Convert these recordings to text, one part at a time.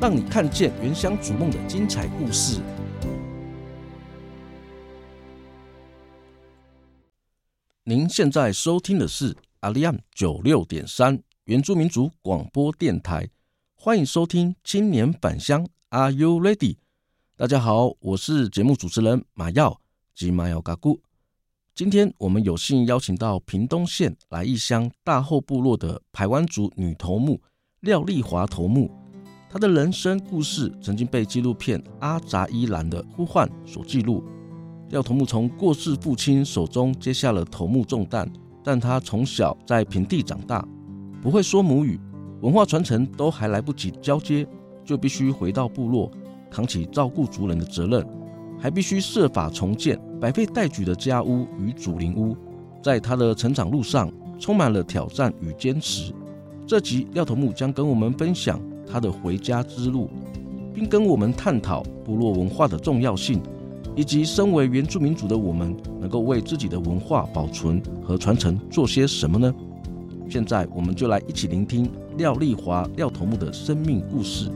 让你看见原乡逐梦的精彩故事。您现在收听的是阿里安九六点三原住民族广播电台，欢迎收听青年返乡，Are you ready？大家好，我是节目主持人马耀及马耀嘎古。今天我们有幸邀请到屏东县来义乡大后部落的排湾族女头目廖丽华头目。他的人生故事曾经被纪录片《阿杂伊兰的呼唤》所记录。廖头目从过世父亲手中接下了头目重担，但他从小在平地长大，不会说母语，文化传承都还来不及交接，就必须回到部落，扛起照顾族人的责任，还必须设法重建百废待举的家屋与祖灵屋。在他的成长路上，充满了挑战与坚持。这集廖头目将跟我们分享。他的回家之路，并跟我们探讨部落文化的重要性，以及身为原住民族的我们能够为自己的文化保存和传承做些什么呢？现在，我们就来一起聆听廖丽华廖头目的生命故事。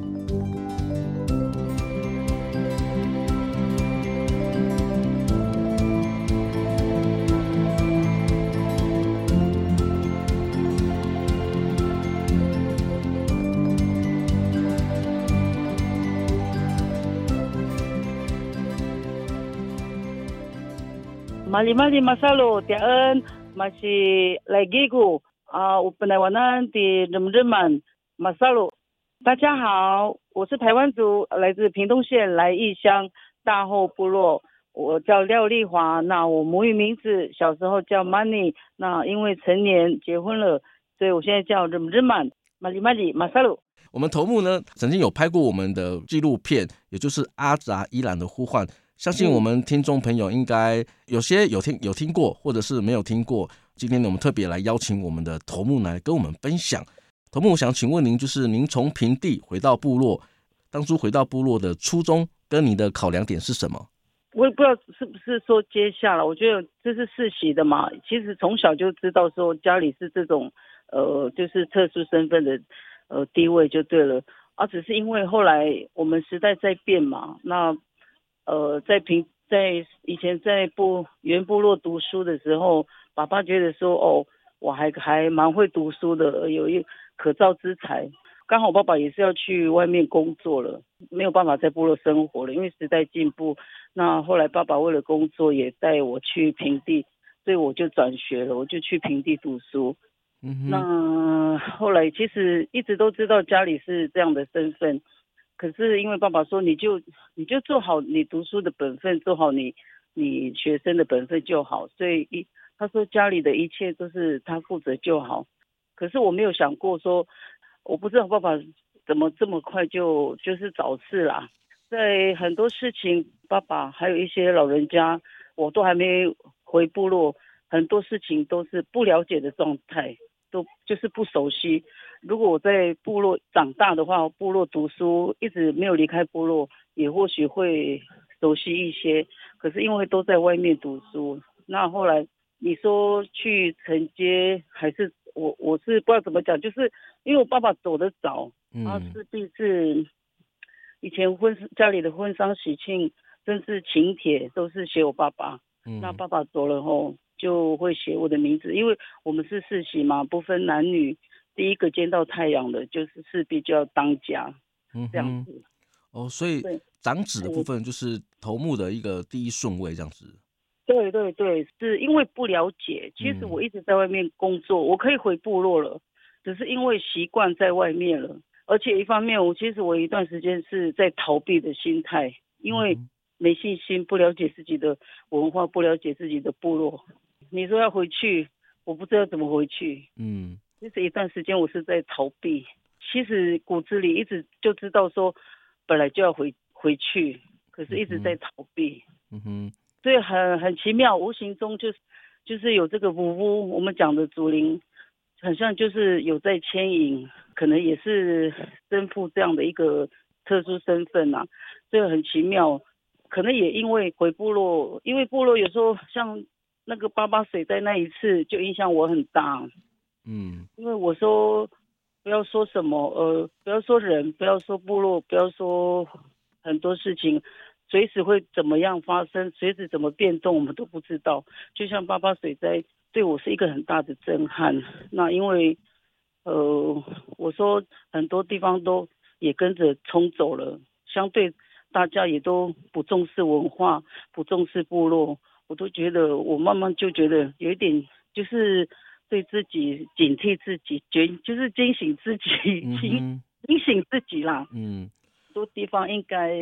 马里马里马萨鲁迪恩马西莱吉古啊，我本来我那的人人满马萨鲁，大家好，我是台湾族，来自屏东县来义乡大后部落，我叫廖丽华，那我母语名字小时候叫 Money，那因为成年结婚了，所以我现在叫人人满马里马里马萨鲁。我们头目呢，曾经有拍过我们的纪录片，也就是阿扎伊兰的呼唤。相信我们听众朋友应该有些有听有听过，或者是没有听过。今天呢，我们特别来邀请我们的头目来跟我们分享。头目，我想请问您，就是您从平地回到部落，当初回到部落的初衷跟你的考量点是什么？我也不知道是不是说接下来，我觉得这是世袭的嘛。其实从小就知道说家里是这种呃，就是特殊身份的呃地位就对了，啊、只是因为后来我们时代在变嘛，那。呃，在平在以前在部原部落读书的时候，爸爸觉得说，哦，我还还蛮会读书的，有一可造之才。刚好爸爸也是要去外面工作了，没有办法在部落生活了，因为时代进步。那后来爸爸为了工作，也带我去平地，所以我就转学了，我就去平地读书。嗯。那后来其实一直都知道家里是这样的身份。可是因为爸爸说，你就你就做好你读书的本分，做好你你学生的本分就好。所以一他说家里的一切都是他负责就好。可是我没有想过说，我不知道爸爸怎么这么快就就是早逝啦。在很多事情，爸爸还有一些老人家，我都还没回部落，很多事情都是不了解的状态，都就是不熟悉。如果我在部落长大的话，部落读书一直没有离开部落，也或许会熟悉一些。可是因为都在外面读书，那后来你说去承接，还是我我是不知道怎么讲，就是因为我爸爸走得早，嗯，然后势必是以前婚家里的婚丧喜庆，甚至请帖都是写我爸爸。嗯，那爸爸走了后就会写我的名字，因为我们是世袭嘛，不分男女，第一个见到太阳的就是势必就要当家，嗯，这样子。哦，所以长子的部分就是头目的一个第一顺位这样子。对对对，是因为不了解。其实我一直在外面工作，嗯、我可以回部落了，只是因为习惯在外面了。而且一方面，我其实我一段时间是在逃避的心态，因为没信心，不了解自己的文化，不了解自己的部落。你说要回去，我不知道怎么回去。嗯，其实一段时间我是在逃避。其实骨子里一直就知道说。本来就要回回去，可是一直在逃避。嗯哼，所以很很奇妙，无形中就是就是有这个巫巫，我们讲的祖灵，很像就是有在牵引，可能也是身负这样的一个特殊身份啊。所以很奇妙，可能也因为回部落，因为部落有时候像那个八八水灾那一次，就影响我很大。嗯，因为我说。不要说什么，呃，不要说人，不要说部落，不要说很多事情，随时会怎么样发生，随时怎么变动，我们都不知道。就像八八水灾，对我是一个很大的震撼。那因为，呃，我说很多地方都也跟着冲走了，相对大家也都不重视文化，不重视部落，我都觉得，我慢慢就觉得有一点就是。对自己警惕自己，觉就是惊醒自己，警警醒自己啦。嗯，很多地方应该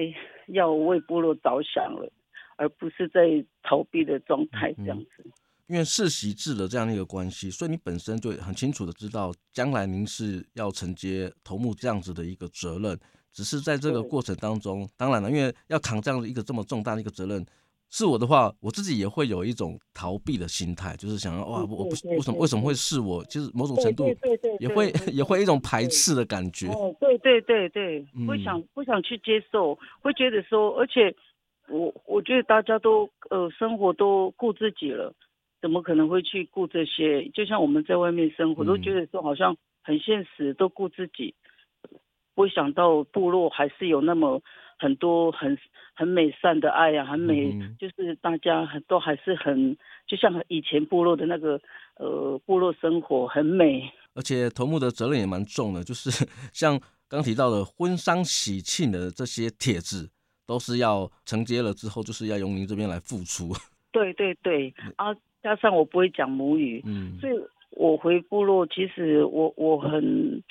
要为部落着想了，而不是在逃避的状态这样子。嗯、因为世袭制的这样的一个关系，所以你本身就很清楚的知道，将来您是要承接头目这样子的一个责任。只是在这个过程当中，当然了，因为要扛这样的一个这么重大的一个责任。是我的话，我自己也会有一种逃避的心态，就是想要哇，我不为什么为什么会是我？就是某种程度也会也会一种排斥的感觉。哦，对对对对，会想不想去接受，会觉得说，而且我我觉得大家都呃生活都顾自己了，怎么可能会去顾这些？就像我们在外面生活，都觉得说好像很现实，都顾自己，不会想到部落还是有那么。很多很很美善的爱呀、啊，很美，嗯、就是大家很都还是很，就像以前部落的那个呃部落生活很美。而且头目的责任也蛮重的，就是 像刚提到的婚丧喜庆的这些帖子，都是要承接了之后，就是要由您这边来付出。对对对，啊，加上我不会讲母语，嗯，所以我回部落，其实我我很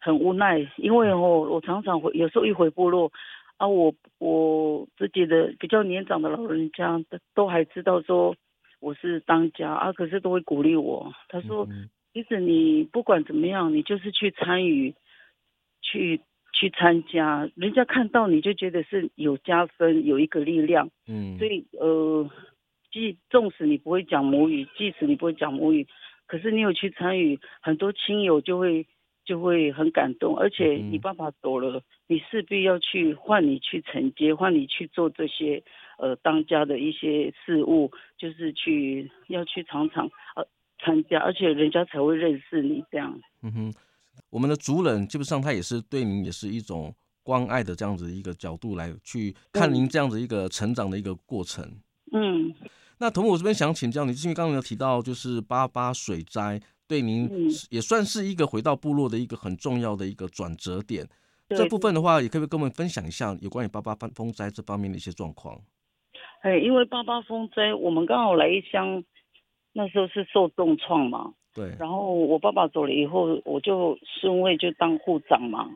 很无奈，因为我我常常回，有时候一回部落。啊，我我自己的比较年长的老人家都都还知道说我是当家啊，可是都会鼓励我。他说，其实你不管怎么样，你就是去参与，去去参加，人家看到你就觉得是有加分，有一个力量。嗯，所以呃，即纵使你不会讲母语，即使你不会讲母语，可是你有去参与，很多亲友就会。就会很感动，而且你爸爸走了，嗯、你势必要去换你去承接，换你去做这些呃当家的一些事务，就是去要去常常呃参加，而且人家才会认识你这样。嗯哼，我们的族人基本上他也是对您也是一种关爱的这样子一个角度来去看您这样子一个成长的一个过程。嗯，那头目我这边想请教你，因为刚刚有提到就是八八水灾。对您也算是一个回到部落的一个很重要的一个转折点。这部分的话，也可以跟我们分享一下有关于八八风灾这方面的一些状况。哎，因为八八风灾，我们刚好来一乡，那时候是受重创嘛。对。然后我爸爸走了以后，我就顺位就当户长嘛。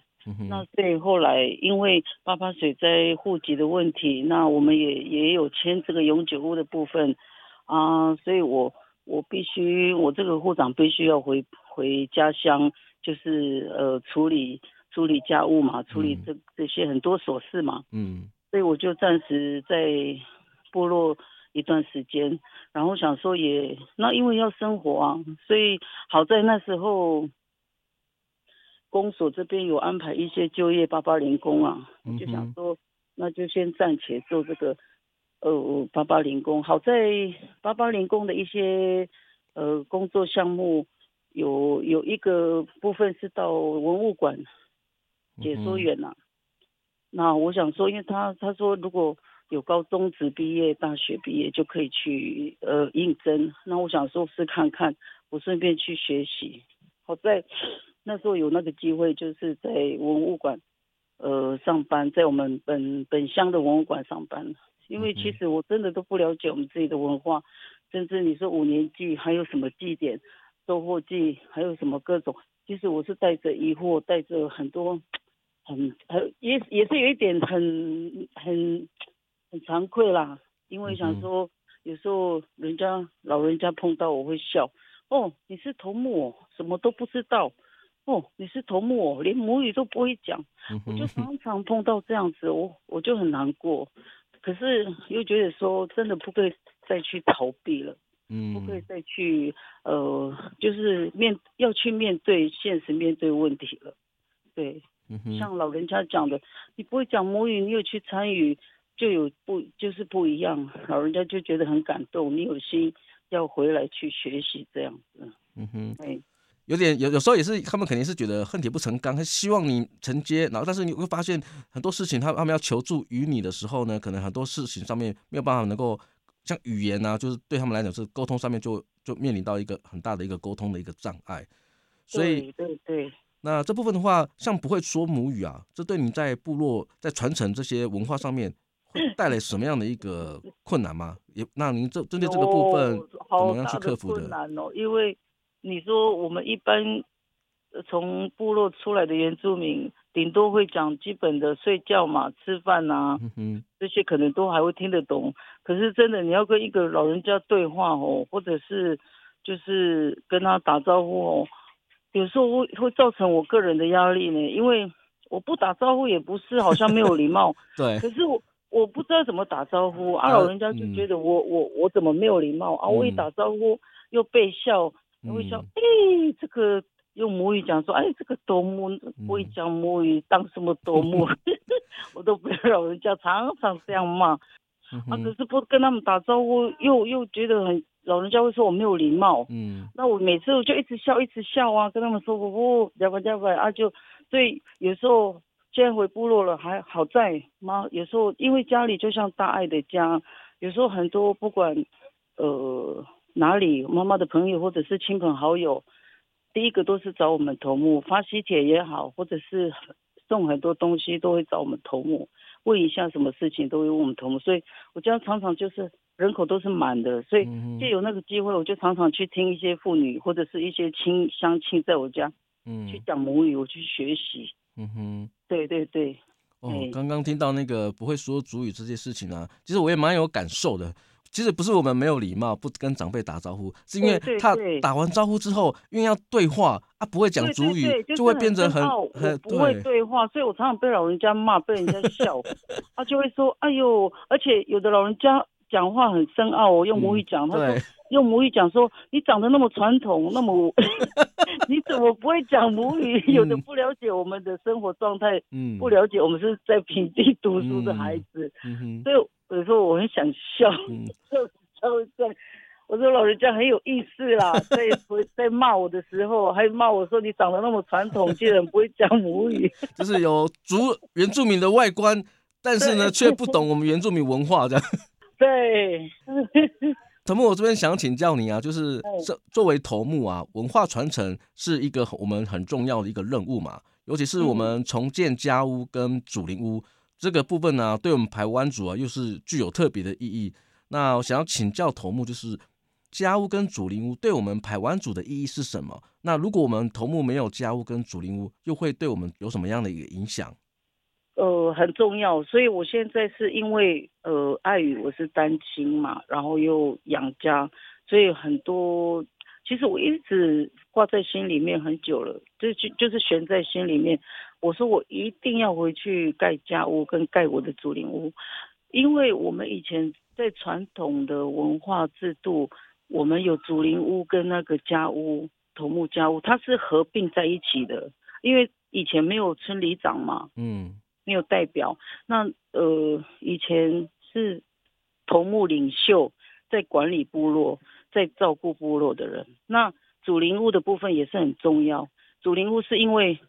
那所以后来因为八八水灾户籍的问题，那我们也也有签这个永久屋的部分啊，所以我。我必须，我这个护长必须要回回家乡，就是呃处理处理家务嘛，处理这这些很多琐事嘛。嗯。所以我就暂时在部落一段时间，然后想说也那因为要生活啊，所以好在那时候公所这边有安排一些就业八八零工啊，我就想说那就先暂且做这个呃八八零工。好在八八零工的一些呃工作项目有有一个部分是到文物馆解说员呐、啊。那我想说，因为他他说如果有高中职毕业、大学毕业就可以去呃应征。那我想说是看看，我顺便去学习。好在那时候有那个机会，就是在文物馆呃上班，在我们本本乡的文物馆上班。因为其实我真的都不了解我们自己的文化，甚至你说五年祭还有什么祭典、收获祭，还有什么各种，其实我是带着疑惑，带着很多很很也也是有一点很很。很惭愧啦，因为想说有时候人家老人家碰到我会笑，哦，你是头目哦，什么都不知道，哦，你是头目哦，连母语都不会讲，我就常常碰到这样子，我我就很难过，可是又觉得说真的不可以再去逃避了，嗯，不可以再去呃，就是面要去面对现实，面对问题了，对，像老人家讲的，你不会讲母语，你有去参与。就有不就是不一样，老人家就觉得很感动，你有心要回来去学习这样子。嗯哼，对，有点有有时候也是他们肯定是觉得恨铁不成钢，他希望你承接，然后但是你会发现很多事情他他们要求助于你的时候呢，可能很多事情上面没有办法能够像语言啊，就是对他们来讲是沟通上面就就面临到一个很大的一个沟通的一个障碍。所以对对对，那这部分的话，像不会说母语啊，这对你在部落在传承这些文化上面。会带来什么样的一个困难吗？也那您这针对这个部分怎么样去克服的？困难哦，因为你说我们一般从部落出来的原住民，顶多会讲基本的睡觉嘛、吃饭啊，嗯、这些可能都还会听得懂。可是真的你要跟一个老人家对话哦，或者是就是跟他打招呼哦，有时候会会造成我个人的压力呢，因为我不打招呼也不是好像没有礼貌，对，可是我。我不知道怎么打招呼，啊，老人家就觉得我、嗯、我我怎么没有礼貌啊？我一打招呼又被笑，又会笑，哎、这个用母语讲说，哎，这个多母不会讲母语，当什么多母？嗯、我都不要老人家常常这样骂，啊，可是不跟他们打招呼，又又觉得很，老人家会说我没有礼貌，嗯，那我每次我就一直笑，一直笑啊，跟他们说不不，要不要不啊，就所以有时候。现在回部落了，还好在妈有时候因为家里就像大爱的家，有时候很多不管呃哪里妈妈的朋友或者是亲朋好友，第一个都是找我们头目发喜帖也好，或者是送很多东西都会找我们头目问一下什么事情都会问我们头目，所以我家常常就是人口都是满的，所以就有那个机会，我就常常去听一些妇女或者是一些亲乡亲在我家，嗯，去讲母语，我去学习。嗯哼，对对对。哦，刚刚听到那个不会说主语这些事情啊，其实我也蛮有感受的。其实不是我们没有礼貌，不跟长辈打招呼，是因为他打完招呼之后，因为要对话啊，不会讲主语，就会变成很很不会对话，所以我常常被老人家骂，被人家笑，他就会说：“哎呦！”而且有的老人家讲话很深奥，我用母语讲，他说用母语讲说：“你长得那么传统，那么。”你怎么不会讲母语？有的不了解我们的生活状态，嗯，不了解我们是在平地读书的孩子，嗯嗯、所以有时候我很想笑，嗯、就在我说老人家很有意思啦，在在骂我的时候，还骂我说你长得那么传统，竟然不会讲母语，就是有族原住民的外观，但是呢，却不懂我们原住民文化这样。对。头目，我这边想请教你啊，就是作作为头目啊，文化传承是一个我们很重要的一个任务嘛，尤其是我们重建家屋跟祖灵屋这个部分呢、啊，对我们排湾族啊，又是具有特别的意义。那我想要请教头目，就是家屋跟祖灵屋对我们排湾族的意义是什么？那如果我们头目没有家屋跟祖灵屋，又会对我们有什么样的一个影响？呃，很重要，所以我现在是因为呃，碍于我是单亲嘛，然后又养家，所以很多其实我一直挂在心里面很久了，就就就是悬在心里面。我说我一定要回去盖家屋跟盖我的竹林屋，因为我们以前在传统的文化制度，我们有竹林屋跟那个家屋头目家屋，它是合并在一起的，因为以前没有村里长嘛，嗯。没有代表，那呃以前是头目领袖，在管理部落，在照顾部落的人。那主灵物的部分也是很重要。主灵物是因为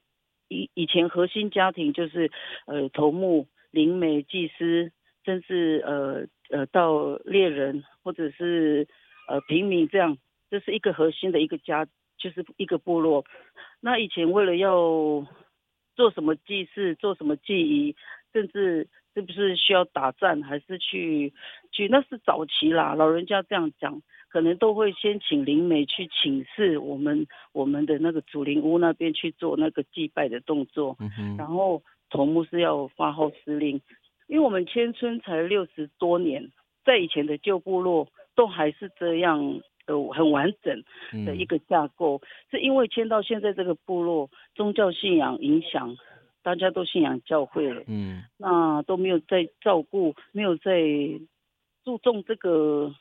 以以前核心家庭就是呃头目、灵媒、祭司，甚至呃呃到猎人或者是呃平民这样，这是一个核心的一个家，就是一个部落。那以前为了要做什么祭祀，做什么祭仪，甚至是不是需要打仗，还是去去那是早期啦，老人家这样讲，可能都会先请灵媒去请示我们我们的那个祖灵屋那边去做那个祭拜的动作，然后头目是要发号施令，因为我们迁村才六十多年，在以前的旧部落都还是这样。呃，很完整的一个架构，嗯、是因为迁到现在这个部落，宗教信仰影响，大家都信仰教会了，嗯，那都没有在照顾，没有在注重这个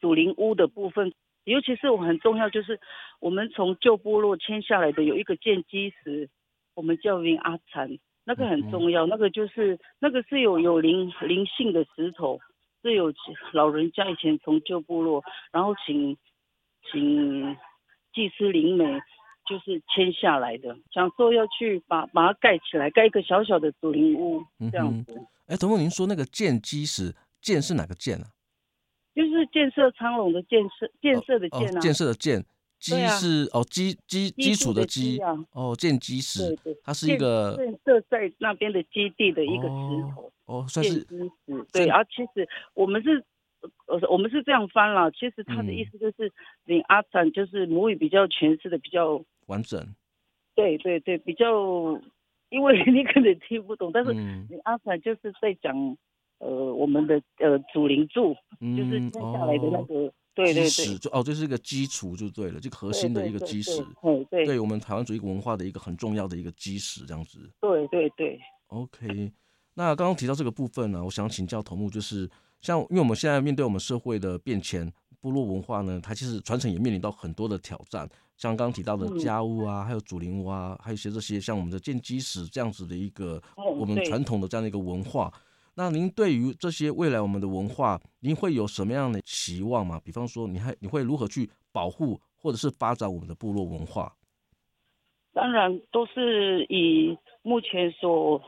祖灵屋的部分，尤其是我很重要，就是我们从旧部落迁下来的有一个建基石，我们叫名阿禅，那个很重要，嗯、那个就是那个是有有灵灵性的石头，是有老人家以前从旧部落，然后请。请祭司灵媒就是签下来的，想说要去把把它盖起来，盖一个小小的祖灵屋这样子。哎、嗯，头目，您说那个建基石，建是哪个建啊？就是建设昌隆的建设，建设的建啊。建设的建，基是、啊、哦基基基础的基啊。哦，建基石，它是一个建设在那边的基地的一个石头。哦，算是。建基石，对，啊、其实我们是。呃，我们是这样翻了，其实他的意思就是，你阿产就是母语比较诠释的比较完整。对对对，比较，因为 你可能听不懂，但是你阿产就是在讲，呃，我们的呃主灵柱，嗯、就是接下来的那个，哦、对对对，就哦，这是一个基础就对了，这个核心的一个基石，对对，对，对我们台湾主义文化的一个很重要的一个基石，这样子。对对对。OK，那刚刚提到这个部分呢，我想请教头目就是。像，因为我们现在面对我们社会的变迁，部落文化呢，它其实传承也面临到很多的挑战。像刚刚提到的家务啊，还有祖灵屋啊，还有一些这些像我们的建基石这样子的一个我们传统的这样的一个文化。那您对于这些未来我们的文化，您会有什么样的期望吗？比方说，你还你会如何去保护或者是发展我们的部落文化？当然，都是以目前所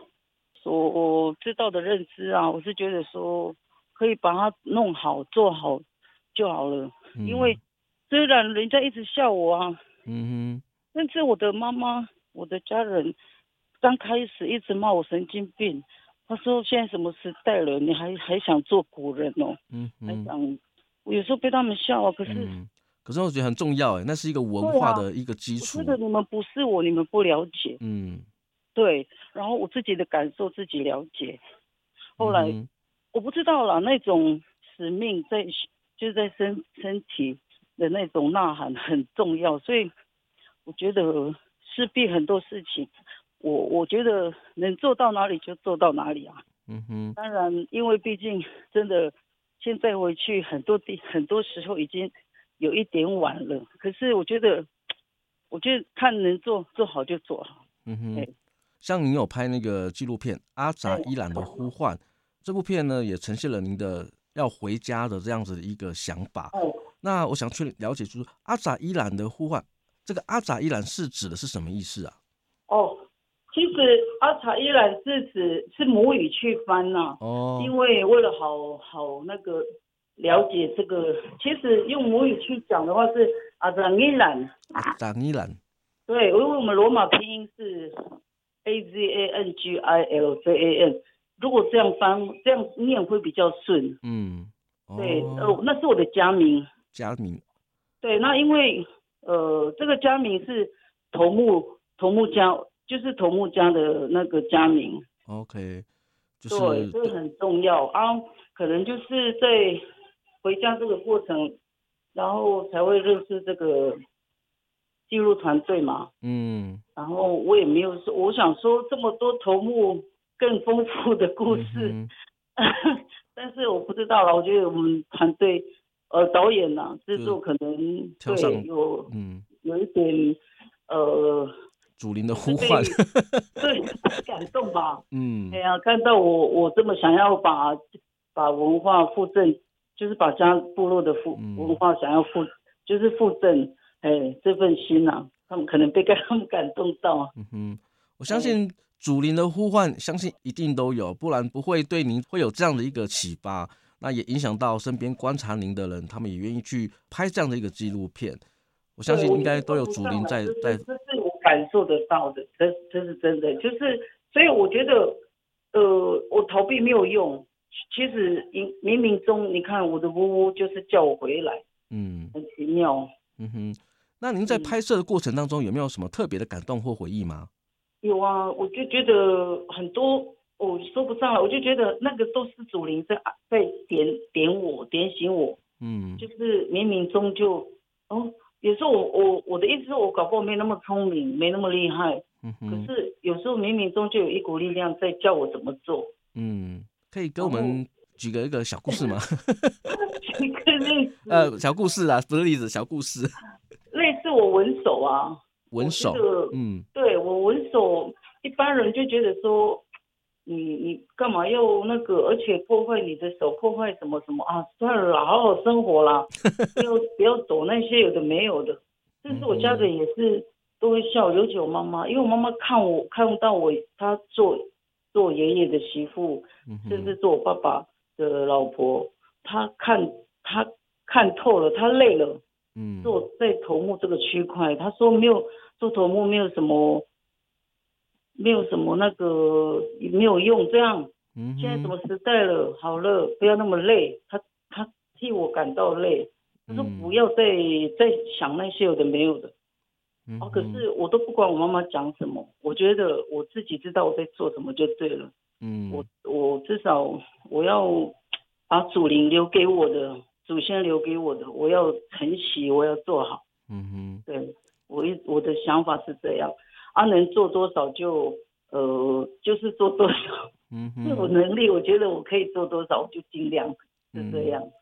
所知道的认知啊，我是觉得说。可以把它弄好做好就好了，嗯、因为虽然人家一直笑我啊，嗯哼，甚至我的妈妈、我的家人刚开始一直骂我神经病，他说现在什么时代了，你还还想做古人哦，嗯嗯，还想，我有时候被他们笑啊，可是、嗯，可是我觉得很重要哎，那是一个文化的一个基础。我觉得你们不是我，你们不了解，嗯，对，然后我自己的感受自己了解，后来。嗯我不知道啦，那种使命在就是在身身体的那种呐喊很重要，所以我觉得势必很多事情，我我觉得能做到哪里就做到哪里啊。嗯哼。当然，因为毕竟真的现在回去很多地很多时候已经有一点晚了，可是我觉得，我觉得看能做做好就做好。嗯哼。欸、像您有拍那个纪录片《阿扎伊兰的呼唤》。这部片呢，也呈现了您的要回家的这样子的一个想法。哦，那我想去了解，就是阿扎伊兰的呼唤，这个阿扎伊兰是指的是什么意思啊？哦，其实阿查依兰是指是母语去翻呐、啊。哦，因为为了好好那个了解这个，其实用母语去讲的话是阿扎伊兰。阿扎伊兰。对，因为我们罗马拼音是 A Z A N G I L C A N，。如果这样翻，这样念会比较顺。嗯，哦、对，呃，那是我的家名。家名。对，那因为呃，这个家名是头目头目家，就是头目家的那个家名。OK，就是、对，这个很重要啊。可能就是在回家这个过程，然后才会认识这个记录团队嘛。嗯。然后我也没有说，我想说这么多头目。更丰富的故事，嗯、但是我不知道了。我觉得我们团队，呃，导演呐、啊，制作可能对有，嗯，有一点，呃，祖灵的呼唤，对，感动吧。嗯，哎呀，看到我，我这么想要把把文化附赠就是把家部落的复文化想要附，就是复振，哎，这份心呐、啊，他们可能被他们感动到。嗯哼，我相信祖灵的呼唤，相信一定都有，不然不会对您会有这样的一个启发。那也影响到身边观察您的人，他们也愿意去拍这样的一个纪录片。我相信应该都有祖灵在在。这是我感受得到的，这这是真的。就是所以我觉得，呃，我逃避没有用。其实冥冥冥中，你看我的呜呜就是叫我回来，嗯，很奇妙。嗯哼，那您在拍摄的过程当中有没有什么特别的感动或回忆吗？有啊，我就觉得很多。我说不上来，我就觉得那个都是祖灵在在点点我，点醒我。嗯，就是冥冥中就哦，有时候我我我的意思是我搞不好没那么聪明，没那么厉害。嗯。可是有时候冥冥中就有一股力量在叫我怎么做。嗯，可以给我们举个一个小故事吗？举个例子。呃，小故事啊，不是例子，小故事。类似我文手啊。文手。嗯。对，我文手，一般人就觉得说。你你干嘛要那个？而且破坏你的手，破坏什么什么啊？算了，好好生活啦，不要不要走那些有的没有的。但是我家人也是都会笑，尤其我妈妈，因为我妈妈看我看到我，她做做爷爷的媳妇，甚至做我爸爸的老婆，她看她看透了，她累了。嗯，做在头目这个区块，她说没有做头目没有什么。没有什么那个没有用，这样，现在什么时代了？好了，不要那么累。他他替我感到累，他说不要再再想那些有的没有的。哦，可是我都不管我妈妈讲什么，我觉得我自己知道我在做什么就对了。嗯，我我至少我要把祖灵留给我的，祖先留给我的，我要承袭，我要做好。嗯哼，对，我一我的想法是这样。他、啊、能做多少就呃，就是做多少。嗯哼，我能力，我觉得我可以做多少，我就尽量是这样。嗯、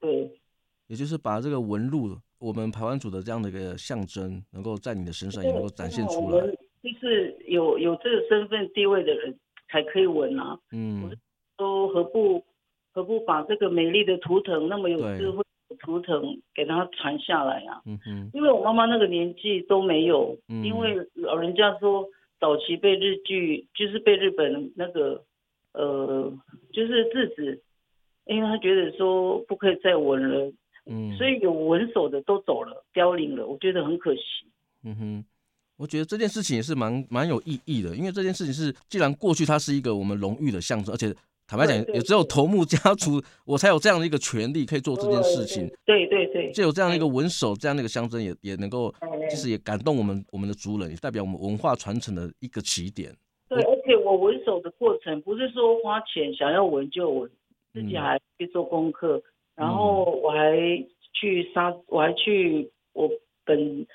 对，也就是把这个纹路，我们排湾组的这样的一个象征，能够在你的身上也能够展现出来。就是有有这个身份地位的人才可以纹啊。嗯。都何不何不把这个美丽的图腾，那么有智慧。图腾给他传下来啊，嗯哼，因为我妈妈那个年纪都没有，嗯，因为老人家说早期被日剧，就是被日本那个，呃，就是制止，因为他觉得说不可以再纹了，嗯，所以有纹手的都走了，凋零了，我觉得很可惜。嗯哼，我觉得这件事情也是蛮蛮有意义的，因为这件事情是既然过去它是一个我们荣誉的象征，而且。坦白讲，也只有头目家族，我才有这样的一个权利，可以做这件事情。对对对，就有这样的一个文手，这样的一个象征，也也能够，其实也感动我们我们的族人，也代表我们文化传承的一个起点。对，而且我文手的过程，不是说花钱想要纹就纹，自己还去做功课，然后我还去杀，我还去我本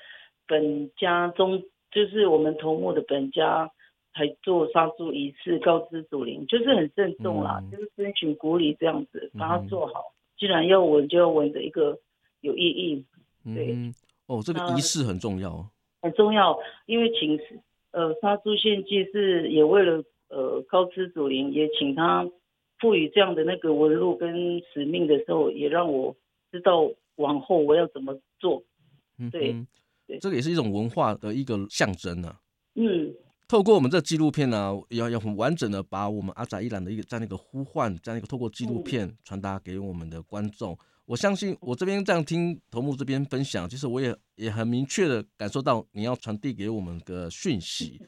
本家中，就是我们头目的本家。还做杀猪仪式，告知祖灵，就是很慎重啦，嗯、就是遵循古礼这样子，把它做好。嗯、既然要纹，就要纹的一个有意义。对，嗯、哦，这个仪式很重要。很重要，因为请呃杀猪献祭是也为了呃告知祖灵，也请他赋予这样的那个纹路跟使命的时候，也让我知道往后我要怎么做。对，嗯、对，这个也是一种文化的一个象征呢、啊。嗯。透过我们这纪录片呢，要要很完整的把我们阿扎伊兰的一个这样的一个呼唤，这样一个透过纪录片传达给我们的观众。我相信我这边这样听头目这边分享，其实我也也很明确的感受到你要传递给我们的讯息。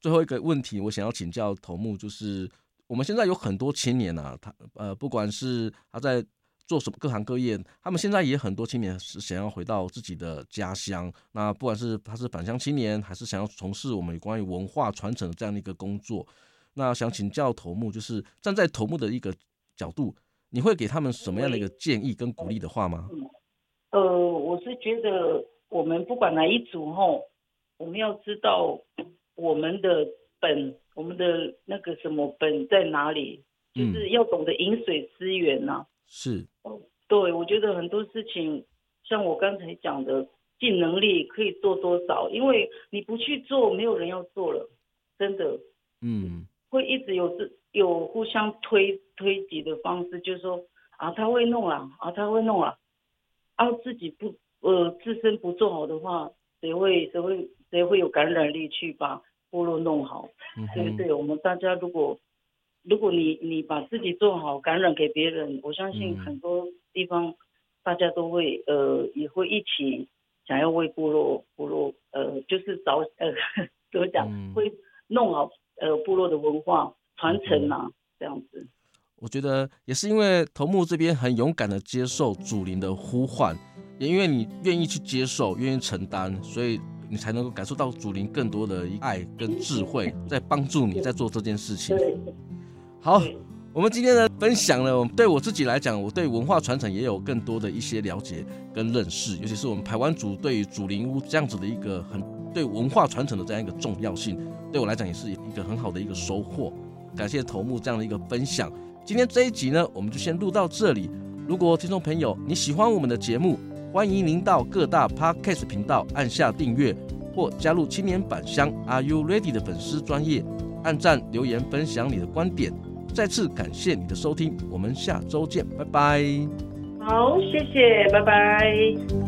最后一个问题，我想要请教头目，就是我们现在有很多青年啊，他呃，不管是他在。做什么各行各业，他们现在也很多青年是想要回到自己的家乡。那不管是他是返乡青年，还是想要从事我们有关于文化传承的这样的一个工作，那想请教头目，就是站在头目的一个角度，你会给他们什么样的一个建议跟鼓励的话吗？呃，我是觉得我们不管哪一组吼，我们要知道我们的本，我们的那个什么本在哪里，就是要懂得饮水思源呐、啊。是，对，我觉得很多事情，像我刚才讲的，尽能力可以做多少，因为你不去做，没有人要做了，真的，嗯，会一直有这有互相推推挤的方式，就是说啊，他会弄啊，啊，他会弄啊，啊，自己不呃自身不做好的话，谁会谁会谁会有感染力去把部落弄好？嗯、对不对？我们大家如果如果你你把自己做好，感染给别人，我相信很多地方大家都会呃也会一起想要为部落部落呃就是找呃 怎么讲、嗯、会弄好呃部落的文化传承啊、嗯、这样子。我觉得也是因为头目这边很勇敢的接受祖灵的呼唤，也因为你愿意去接受、愿意承担，所以你才能够感受到祖灵更多的爱跟智慧，在帮助你在做这件事情。好，我们今天的分享呢，对我自己来讲，我对文化传承也有更多的一些了解跟认识，尤其是我们台湾族对于祖灵屋这样子的一个很对文化传承的这样一个重要性，对我来讲也是一个很好的一个收获。感谢头目这样的一个分享。今天这一集呢，我们就先录到这里。如果听众朋友你喜欢我们的节目，欢迎您到各大 Podcast 频道按下订阅，或加入青年返乡 Are You Ready 的粉丝专业，按赞留言分享你的观点。再次感谢你的收听，我们下周见，拜拜。好，谢谢，拜拜。